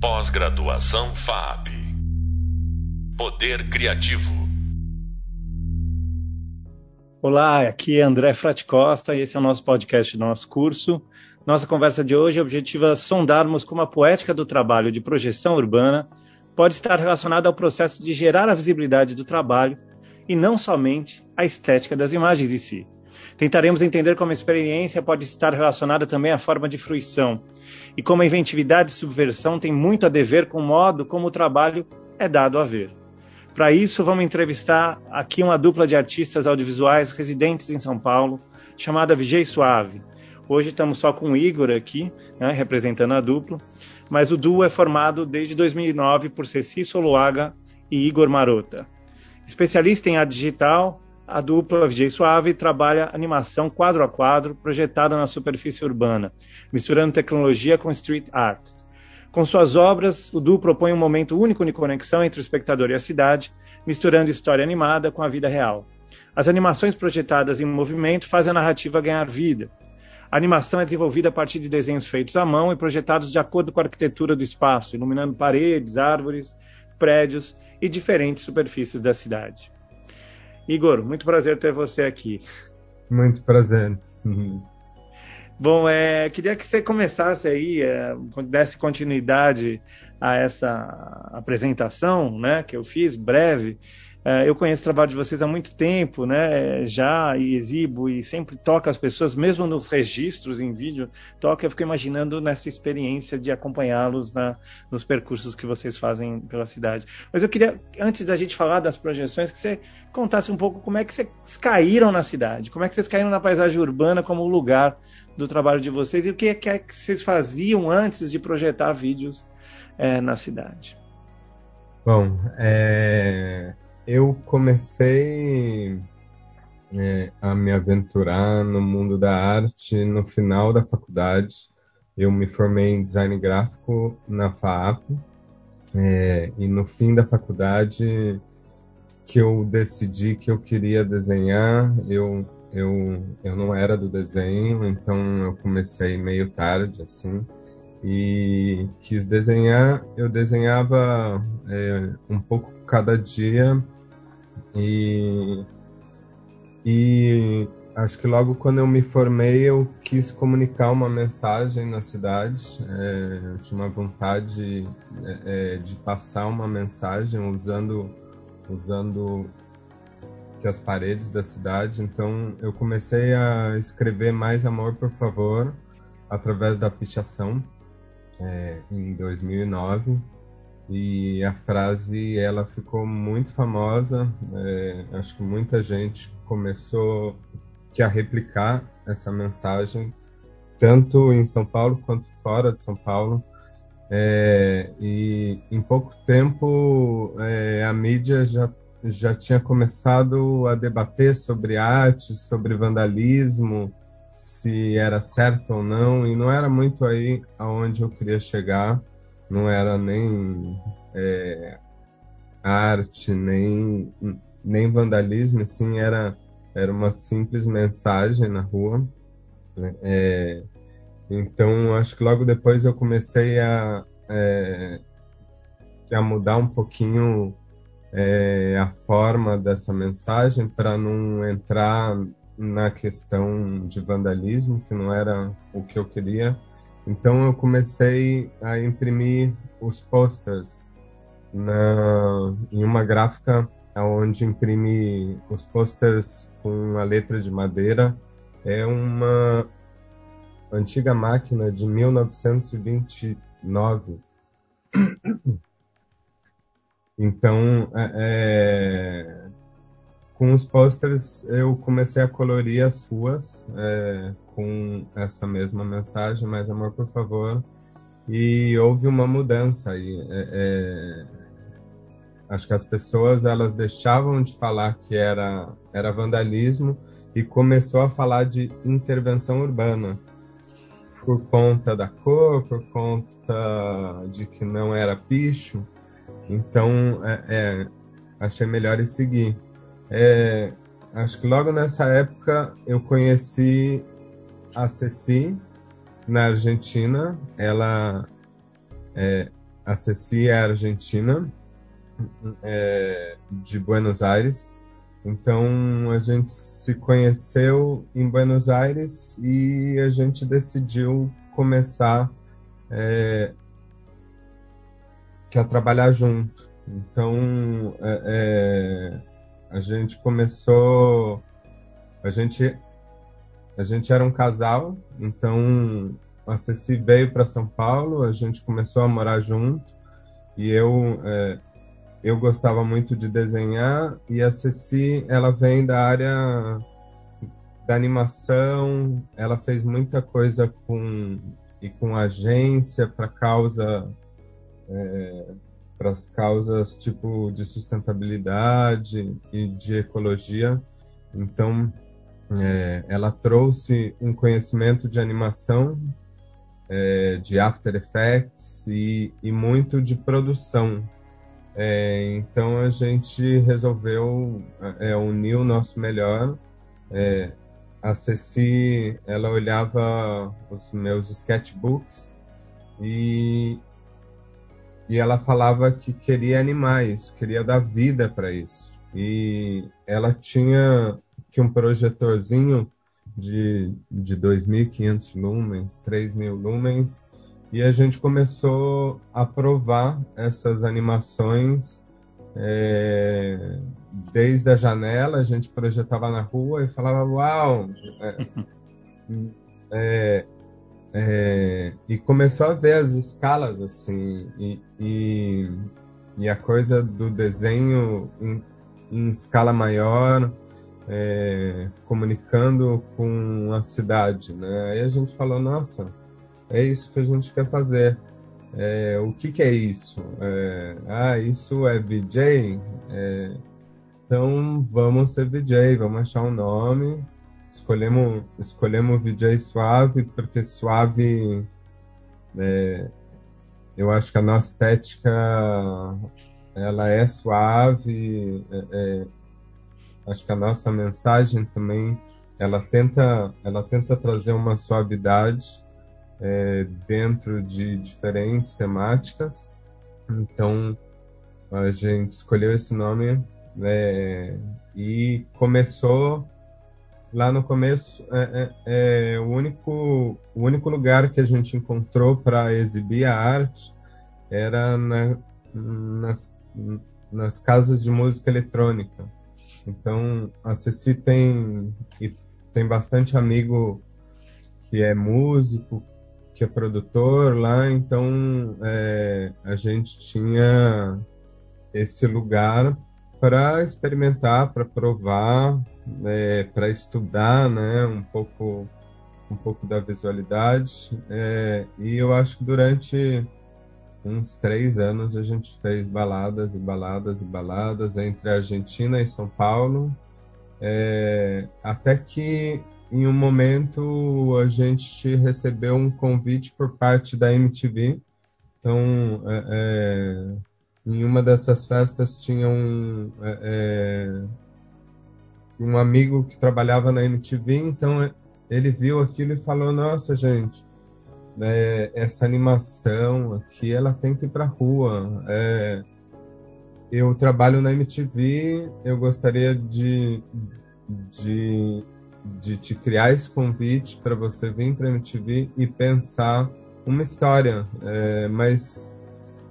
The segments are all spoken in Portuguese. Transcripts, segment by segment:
Pós-graduação FAP. Poder Criativo. Olá, aqui é André Frati Costa e esse é o nosso podcast, nosso curso. Nossa conversa de hoje objetiva sondarmos como a poética do trabalho de projeção urbana pode estar relacionada ao processo de gerar a visibilidade do trabalho e não somente a estética das imagens em si. Tentaremos entender como a experiência pode estar relacionada também à forma de fruição e como a inventividade e subversão tem muito a dever com o modo como o trabalho é dado a ver. Para isso, vamos entrevistar aqui uma dupla de artistas audiovisuais residentes em São Paulo, chamada Vigei Suave. Hoje estamos só com o Igor aqui, né, representando a dupla, mas o duo é formado desde 2009 por Ceci Soloaga e Igor Marota. Especialista em arte digital, a dupla Vigei Suave trabalha animação quadro a quadro projetada na superfície urbana, misturando tecnologia com street art. Com suas obras, o duo propõe um momento único de conexão entre o espectador e a cidade, misturando história animada com a vida real. As animações projetadas em movimento fazem a narrativa ganhar vida. A animação é desenvolvida a partir de desenhos feitos à mão e projetados de acordo com a arquitetura do espaço, iluminando paredes, árvores, prédios e diferentes superfícies da cidade. Igor, muito prazer ter você aqui. Muito prazer. Bom, é, queria que você começasse aí, é, desse continuidade a essa apresentação, né, que eu fiz, breve. É, eu conheço o trabalho de vocês há muito tempo, né, já e exibo e sempre toca as pessoas, mesmo nos registros em vídeo, toca. Eu fico imaginando nessa experiência de acompanhá-los nos percursos que vocês fazem pela cidade. Mas eu queria, antes da gente falar das projeções, que você contasse um pouco como é que vocês caíram na cidade, como é que vocês caíram na paisagem urbana como lugar do trabalho de vocês e o que é que vocês faziam antes de projetar vídeos é, na cidade. Bom, é, eu comecei é, a me aventurar no mundo da arte no final da faculdade. Eu me formei em design gráfico na FAAP é, e no fim da faculdade que eu decidi que eu queria desenhar, eu, eu, eu não era do desenho, então eu comecei meio tarde, assim, e quis desenhar. Eu desenhava é, um pouco cada dia e, e acho que logo quando eu me formei eu quis comunicar uma mensagem na cidade. É, eu tinha uma vontade é, é de passar uma mensagem usando usando que as paredes da cidade. Então eu comecei a escrever mais amor por favor através da pichação é, em 2009 e a frase ela ficou muito famosa. É, acho que muita gente começou que a replicar essa mensagem tanto em São Paulo quanto fora de São Paulo. É, e em pouco tempo é, a mídia já, já tinha começado a debater sobre arte, sobre vandalismo, se era certo ou não, e não era muito aí aonde eu queria chegar, não era nem é, arte, nem, nem vandalismo, assim, era, era uma simples mensagem na rua. Né? É, então, acho que logo depois eu comecei a, é, a mudar um pouquinho é, a forma dessa mensagem para não entrar na questão de vandalismo, que não era o que eu queria. Então, eu comecei a imprimir os posters na, em uma gráfica onde imprime os posters com a letra de madeira. É uma antiga máquina de 1929. Então, é, é, com os posters eu comecei a colorir as ruas é, com essa mesma mensagem, mais amor por favor, e houve uma mudança aí. É, é, acho que as pessoas elas deixavam de falar que era era vandalismo e começou a falar de intervenção urbana por conta da cor, por conta de que não era picho. Então, é, é, achei melhor ir seguir. É, acho que logo nessa época eu conheci a Ceci na Argentina. Ela, é, a Ceci é argentina, é, de Buenos Aires. Então a gente se conheceu em Buenos Aires e a gente decidiu começar é, a trabalhar junto. Então é, é, a gente começou, a gente a gente era um casal, então a Ceci veio para São Paulo, a gente começou a morar junto e eu é, eu gostava muito de desenhar e a Ceci ela vem da área da animação, ela fez muita coisa com e com agência para causa é, para as causas tipo de sustentabilidade e de ecologia. Então, é, ela trouxe um conhecimento de animação é, de After Effects e, e muito de produção. É, então a gente resolveu é, unir o nosso melhor. É, a Ceci, ela olhava os meus sketchbooks e, e ela falava que queria animar isso, queria dar vida para isso. E ela tinha que um projetorzinho de, de 2.500 lumens, 3.000 lumens, e a gente começou a provar essas animações é, desde a janela, a gente projetava na rua e falava, uau! É, é, é, e começou a ver as escalas assim, e, e, e a coisa do desenho em, em escala maior, é, comunicando com a cidade, né? Aí a gente falou, nossa, é isso que a gente quer fazer. É, o que, que, é isso? É, ah, isso é VJ? É, então vamos ser VJ, vamos achar um nome. Escolhemos, escolhemos VJ Suave, porque Suave, é, eu acho que a nossa estética ela é suave, é, é acho que a nossa mensagem também ela tenta ela tenta trazer uma suavidade é, dentro de diferentes temáticas. Então a gente escolheu esse nome é, e começou lá no começo é, é, é, o único o único lugar que a gente encontrou para exibir a arte era na, nas, nas casas de música eletrônica. Então, a Ceci tem, tem bastante amigo que é músico, que é produtor lá, então é, a gente tinha esse lugar para experimentar, para provar, é, para estudar, né, um pouco, um pouco da visualidade. É, e eu acho que durante uns três anos a gente fez baladas e baladas e baladas entre a Argentina e São Paulo, é, até que em um momento a gente recebeu um convite por parte da MTV. Então, é, é, em uma dessas festas tinha um, é, é, um amigo que trabalhava na MTV, então ele viu aquilo e falou: Nossa, gente, né, essa animação aqui, ela tem que ir para rua. É, eu trabalho na MTV, eu gostaria de, de, de te criar esse convite para você vir para a MTV e pensar uma história, é, mas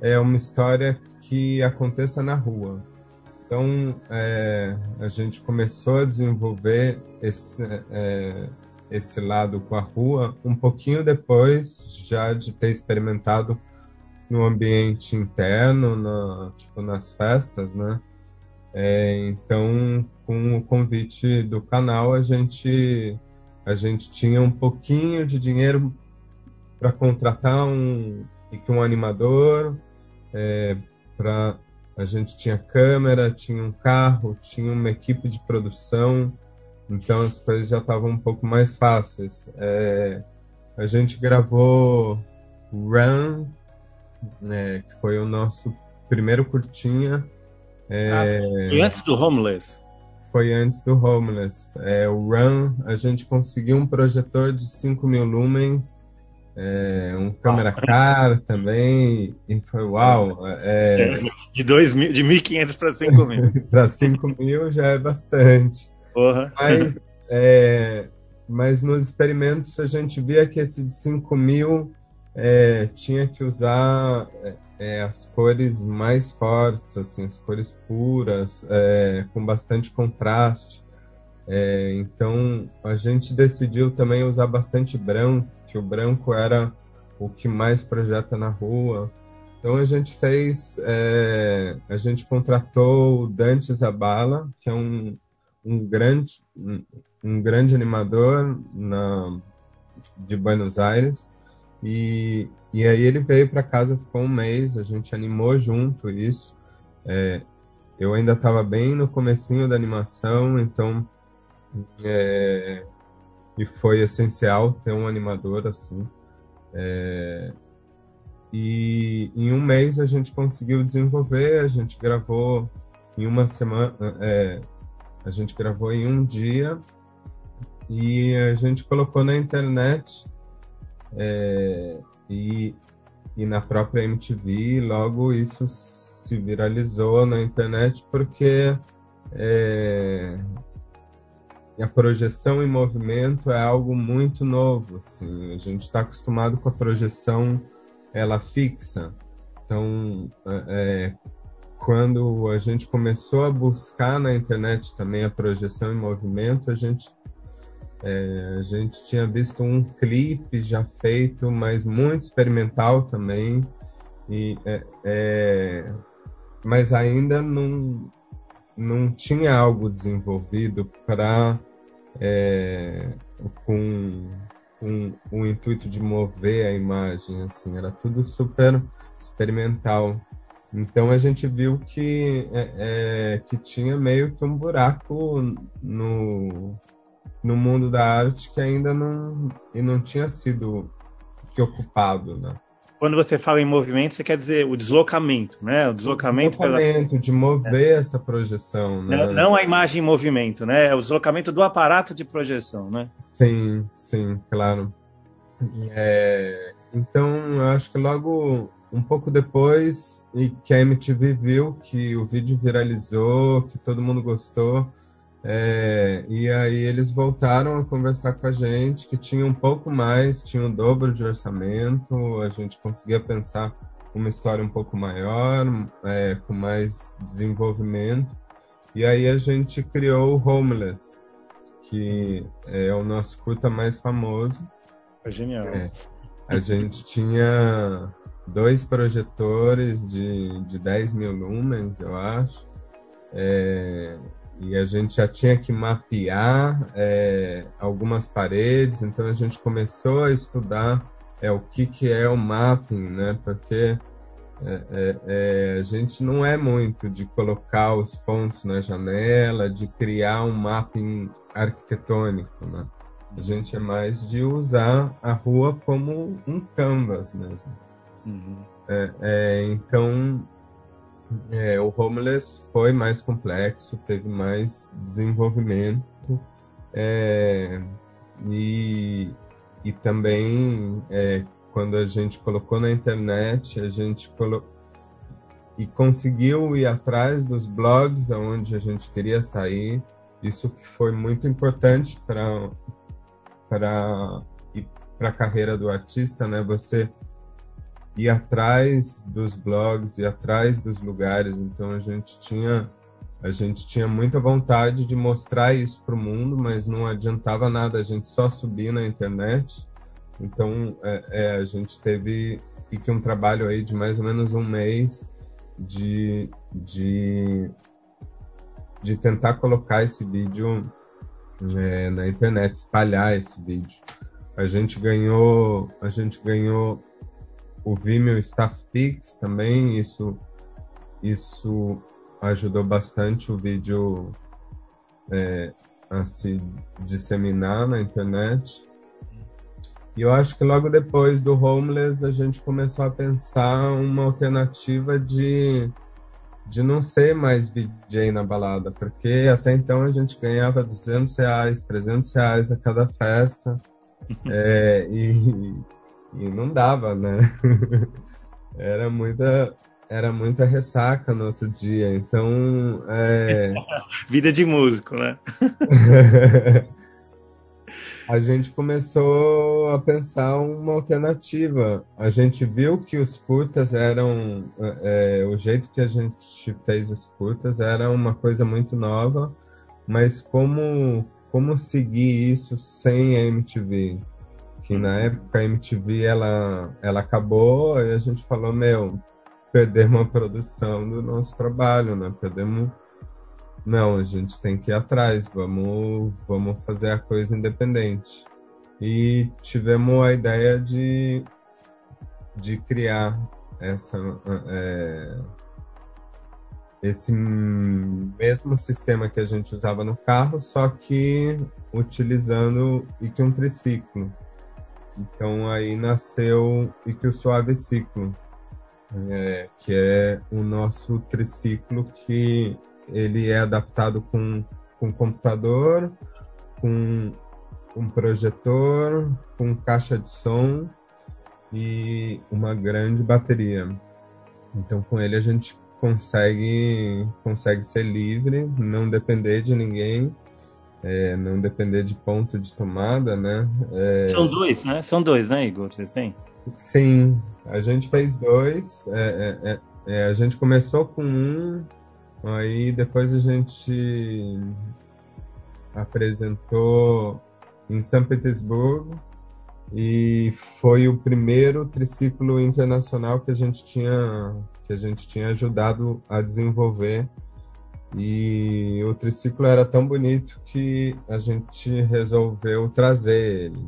é uma história que aconteça na rua. Então, é, a gente começou a desenvolver esse, é, esse lado com a rua um pouquinho depois já de ter experimentado no ambiente interno, na, tipo nas festas, né? É, então, com o convite do canal, a gente a gente tinha um pouquinho de dinheiro para contratar um um animador, é, para a gente tinha câmera, tinha um carro, tinha uma equipe de produção então as coisas já estavam um pouco mais fáceis. É, a gente gravou Run, é, que foi o nosso primeiro curtinha. É, ah, foi antes do Homeless. Foi antes do Homeless. É, o Run, a gente conseguiu um projetor de 5 mil lumens é, um câmera car também, e foi uau. É, de, dois mil, de 1.500 para 5 mil. para 5 mil já é bastante. Porra. Mas, é, mas nos experimentos a gente via que esse de 5 mil é, tinha que usar é, é, as cores mais fortes, assim, as cores puras, é, com bastante contraste. Então a gente decidiu também usar bastante branco, que o branco era o que mais projeta na rua. Então a gente fez, é, a gente contratou o Dante Zabala, que é um, um grande, um, um grande animador na, de Buenos Aires, e, e aí ele veio para casa, ficou um mês, a gente animou junto isso. É, eu ainda estava bem no comecinho da animação, então é, e foi essencial ter um animador assim. É, e em um mês a gente conseguiu desenvolver, a gente gravou em uma semana, é, a gente gravou em um dia e a gente colocou na internet é, e, e na própria MTV, logo isso se viralizou na internet porque é, a projeção em movimento é algo muito novo. Assim. A gente está acostumado com a projeção ela fixa. Então, é, é, quando a gente começou a buscar na internet também a projeção em movimento, a gente é, a gente tinha visto um clipe já feito, mas muito experimental também, e, é, é, mas ainda não, não tinha algo desenvolvido para é, com, com o intuito de mover a imagem, assim, era tudo super experimental. Então a gente viu que, é, é, que tinha meio que um buraco no, no mundo da arte que ainda não, e não tinha sido ocupado, né? Quando você fala em movimento, você quer dizer o deslocamento, né? O deslocamento, o deslocamento pela... de mover é. essa projeção, né? Não, não, a imagem em movimento, né? É o deslocamento do aparato de projeção, né? Sim, sim, claro. É... Então, eu acho que logo um pouco depois e que a MTV viu que o vídeo viralizou, que todo mundo gostou, é, e aí eles voltaram a conversar com a gente, que tinha um pouco mais, tinha o dobro de orçamento, a gente conseguia pensar uma história um pouco maior, é, com mais desenvolvimento. E aí a gente criou o Homeless, que é o nosso curta mais famoso. É genial. É, a gente tinha dois projetores de, de 10 mil lumens, eu acho. É, e a gente já tinha que mapear é, algumas paredes, então a gente começou a estudar é, o que, que é o mapping, né? Porque é, é, é, a gente não é muito de colocar os pontos na janela, de criar um mapping arquitetônico, né? A gente é mais de usar a rua como um canvas mesmo. Uhum. É, então é, o Homeless foi mais complexo, teve mais desenvolvimento é, e, e também é, quando a gente colocou na internet, a gente e conseguiu ir atrás dos blogs aonde a gente queria sair. Isso foi muito importante para para para a carreira do artista, né? Você ir atrás dos blogs, ir atrás dos lugares. Então a gente tinha a gente tinha muita vontade de mostrar isso para o mundo, mas não adiantava nada a gente só subir na internet. Então é, é, a gente teve que um trabalho aí de mais ou menos um mês de, de, de tentar colocar esse vídeo é, na internet, espalhar esse vídeo. A gente ganhou, a gente ganhou o Vimeo Staff Pix também, isso, isso ajudou bastante o vídeo é, a se disseminar na internet. E eu acho que logo depois do Homeless a gente começou a pensar uma alternativa de, de não ser mais VJ na balada, porque até então a gente ganhava 200 reais, 300 reais a cada festa. é, e, E não dava, né? era muita era muita ressaca no outro dia, então é... vida de músico, né? a gente começou a pensar uma alternativa. A gente viu que os curtas eram é, o jeito que a gente fez os curtas era uma coisa muito nova, mas como como seguir isso sem a MTV? Que na época a MTV ela ela acabou e a gente falou meu perdemos a produção do nosso trabalho, né? Perdemos não, a gente tem que ir atrás, vamos, vamos fazer a coisa independente. E tivemos a ideia de, de criar essa, é, esse mesmo sistema que a gente usava no carro, só que utilizando IQ um triciclo. Então aí nasceu IQ Suave Ciclo, é, que é o nosso triciclo que ele é adaptado com, com computador, com um projetor, com caixa de som e uma grande bateria. Então, com ele a gente consegue consegue ser livre, não depender de ninguém, é, não depender de ponto de tomada, né? É... São dois, né? São dois, né, Igor? Vocês têm? Sim, a gente fez dois. É, é, é, é a gente começou com um Aí depois a gente apresentou em São Petersburgo e foi o primeiro triciclo internacional que a gente tinha que a gente tinha ajudado a desenvolver e o triciclo era tão bonito que a gente resolveu trazer ele.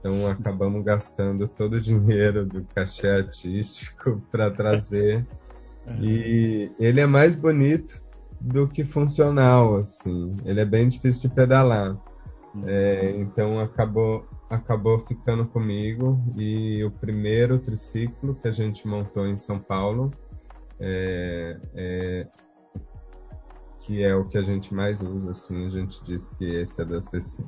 Então acabamos gastando todo o dinheiro do cachê artístico para trazer e ele é mais bonito do que funcional, assim. Ele é bem difícil de pedalar. É, então acabou acabou ficando comigo e o primeiro triciclo que a gente montou em São Paulo é, é, que é o que a gente mais usa, assim, a gente diz que esse é da CC.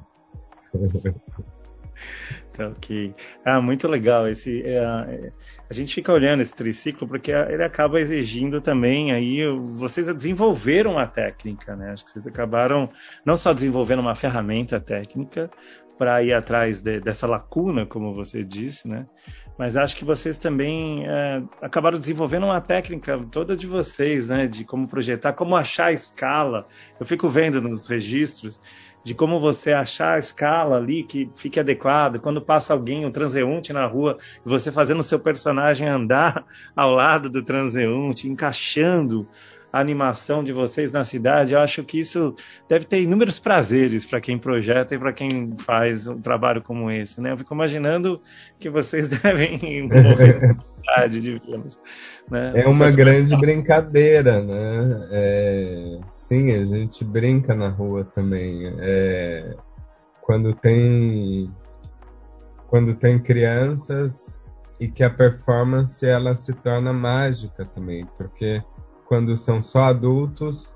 Então, que ah, muito legal esse. É, a gente fica olhando esse triciclo porque ele acaba exigindo também aí vocês desenvolveram a técnica, né? Acho que vocês acabaram não só desenvolvendo uma ferramenta técnica para ir atrás de, dessa lacuna, como você disse, né? Mas acho que vocês também é, acabaram desenvolvendo uma técnica toda de vocês, né? De como projetar, como achar a escala. Eu fico vendo nos registros de como você achar a escala ali que fique adequada, quando passa alguém, um transeunte na rua, e você fazendo o seu personagem andar ao lado do transeunte, encaixando a animação de vocês na cidade, eu acho que isso deve ter inúmeros prazeres para quem projeta e para quem faz um trabalho como esse, né? Eu fico imaginando que vocês devem morrer de vê-los. Né? É uma grande brincadeira, né? É... Sim, a gente brinca na rua também. É... Quando tem quando tem crianças e que a performance ela se torna mágica também, porque quando são só adultos,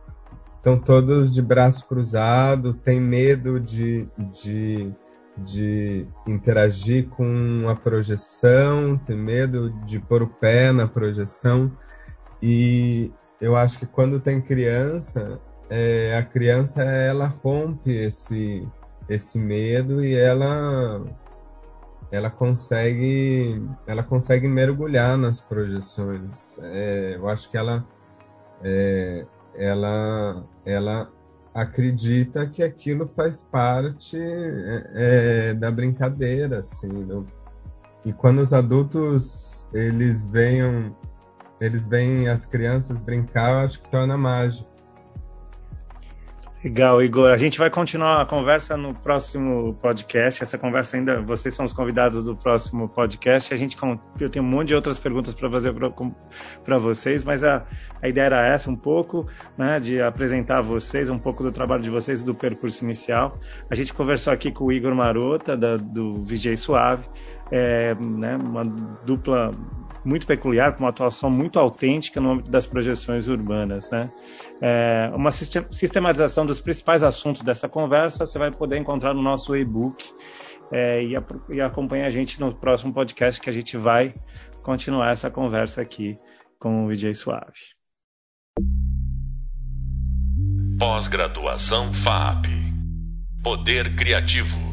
estão todos de braço cruzado, tem medo de, de, de interagir com a projeção, tem medo de pôr o pé na projeção. E eu acho que quando tem criança, é, a criança ela rompe esse, esse medo e ela ela consegue ela consegue mergulhar nas projeções. É, eu acho que ela é, ela, ela acredita que aquilo faz parte é, é, da brincadeira, assim. E quando os adultos eles venham, eles veem as crianças brincar, eu acho que torna mágico. Legal, Igor. A gente vai continuar a conversa no próximo podcast. Essa conversa ainda, vocês são os convidados do próximo podcast. A gente, eu tenho um monte de outras perguntas para fazer para vocês, mas a, a ideia era essa um pouco, né, de apresentar a vocês um pouco do trabalho de vocês e do percurso inicial. A gente conversou aqui com o Igor Marota, da, do VJ Suave, é, né, uma dupla muito peculiar, com uma atuação muito autêntica no âmbito das projeções urbanas. Né? É, uma sistematização dos principais assuntos dessa conversa você vai poder encontrar no nosso e-book é, e, e acompanhe a gente no próximo podcast que a gente vai continuar essa conversa aqui com o Vijay Suave. Pós-graduação FAP Poder Criativo